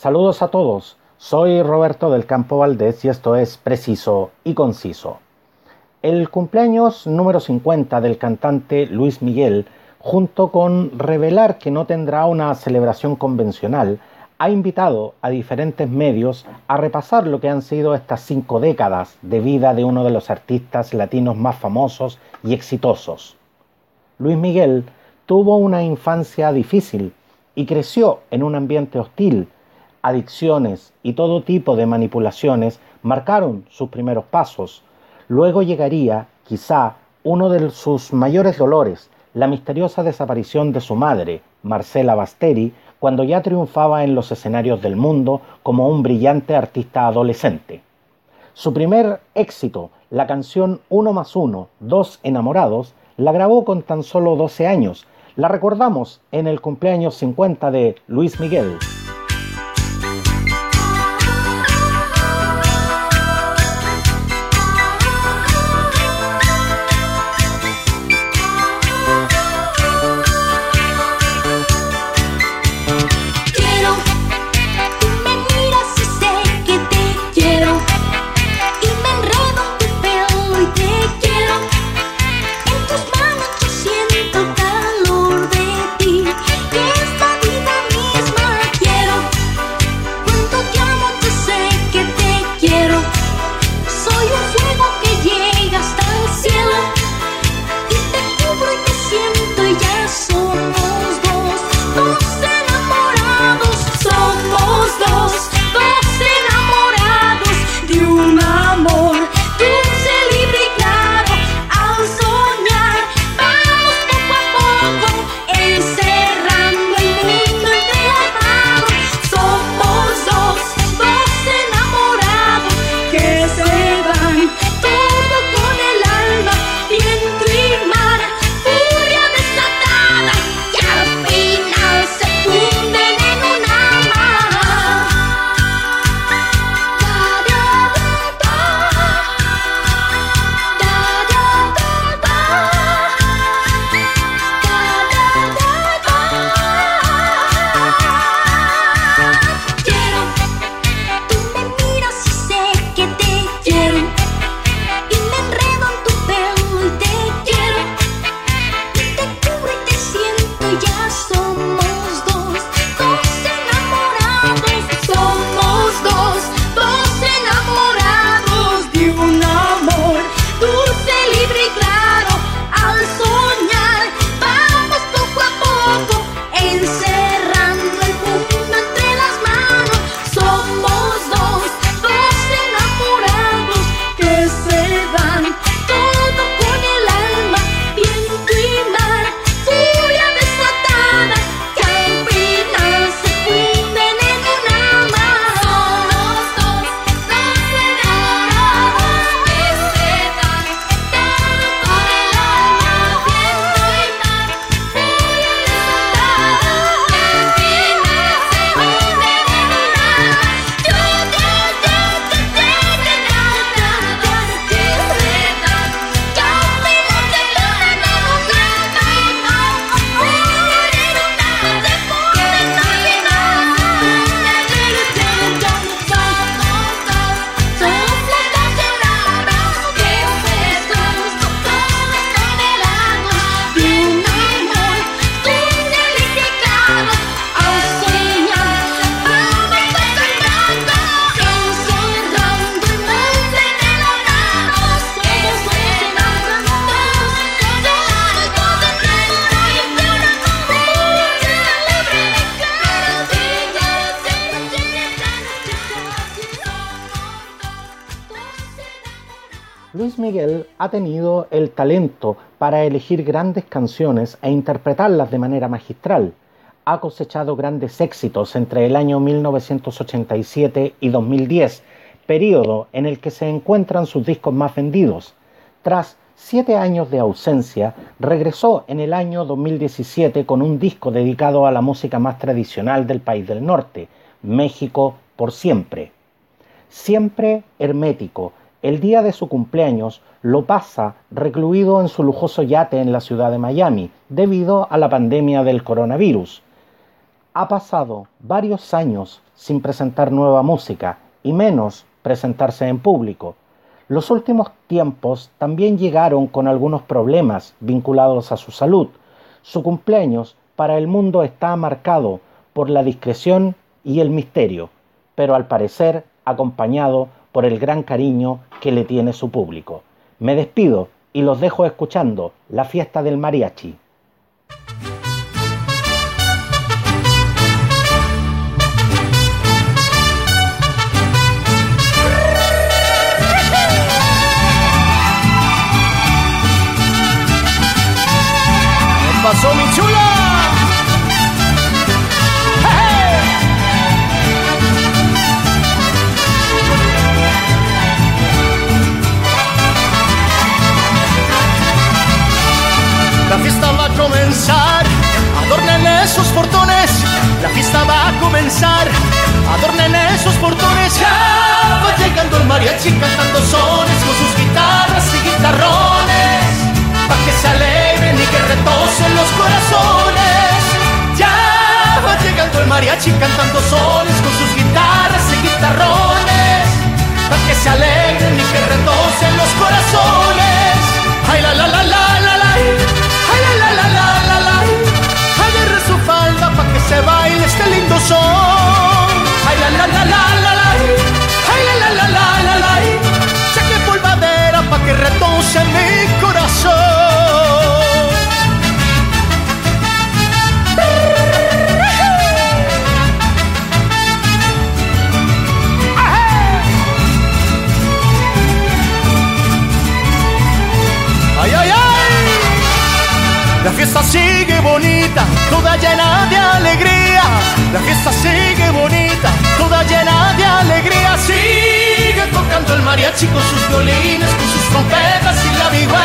Saludos a todos, soy Roberto del Campo Valdés y esto es Preciso y Conciso. El cumpleaños número 50 del cantante Luis Miguel, junto con revelar que no tendrá una celebración convencional, ha invitado a diferentes medios a repasar lo que han sido estas cinco décadas de vida de uno de los artistas latinos más famosos y exitosos. Luis Miguel tuvo una infancia difícil y creció en un ambiente hostil. Adicciones y todo tipo de manipulaciones marcaron sus primeros pasos. Luego llegaría, quizá, uno de sus mayores dolores, la misteriosa desaparición de su madre, Marcela Basteri, cuando ya triunfaba en los escenarios del mundo como un brillante artista adolescente. Su primer éxito, la canción Uno más uno, Dos enamorados, la grabó con tan solo 12 años. La recordamos en el cumpleaños 50 de Luis Miguel. Miguel ha tenido el talento para elegir grandes canciones e interpretarlas de manera magistral. Ha cosechado grandes éxitos entre el año 1987 y 2010, periodo en el que se encuentran sus discos más vendidos. Tras siete años de ausencia, regresó en el año 2017 con un disco dedicado a la música más tradicional del país del norte, México por siempre. Siempre hermético, el día de su cumpleaños lo pasa recluido en su lujoso yate en la ciudad de Miami debido a la pandemia del coronavirus. ha pasado varios años sin presentar nueva música y menos presentarse en público. Los últimos tiempos también llegaron con algunos problemas vinculados a su salud. Su cumpleaños para el mundo está marcado por la discreción y el misterio, pero al parecer acompañado por el gran cariño que le tiene su público. Me despido y los dejo escuchando la fiesta del mariachi. pasó mi chula? Mariachi cantando sones con sus guitarras y guitarrones. Pa' que se alegren y que retocen los corazones. Ya va llegando el mariachi cantando retoce mi corazón. ¡Ay, ay, ay! La fiesta sigue bonita, toda llena de alegría. La fiesta sigue bonita, toda llena de alegría. Sigue tocando el mariachi con sus violines, con sus trompetas y la vihuela.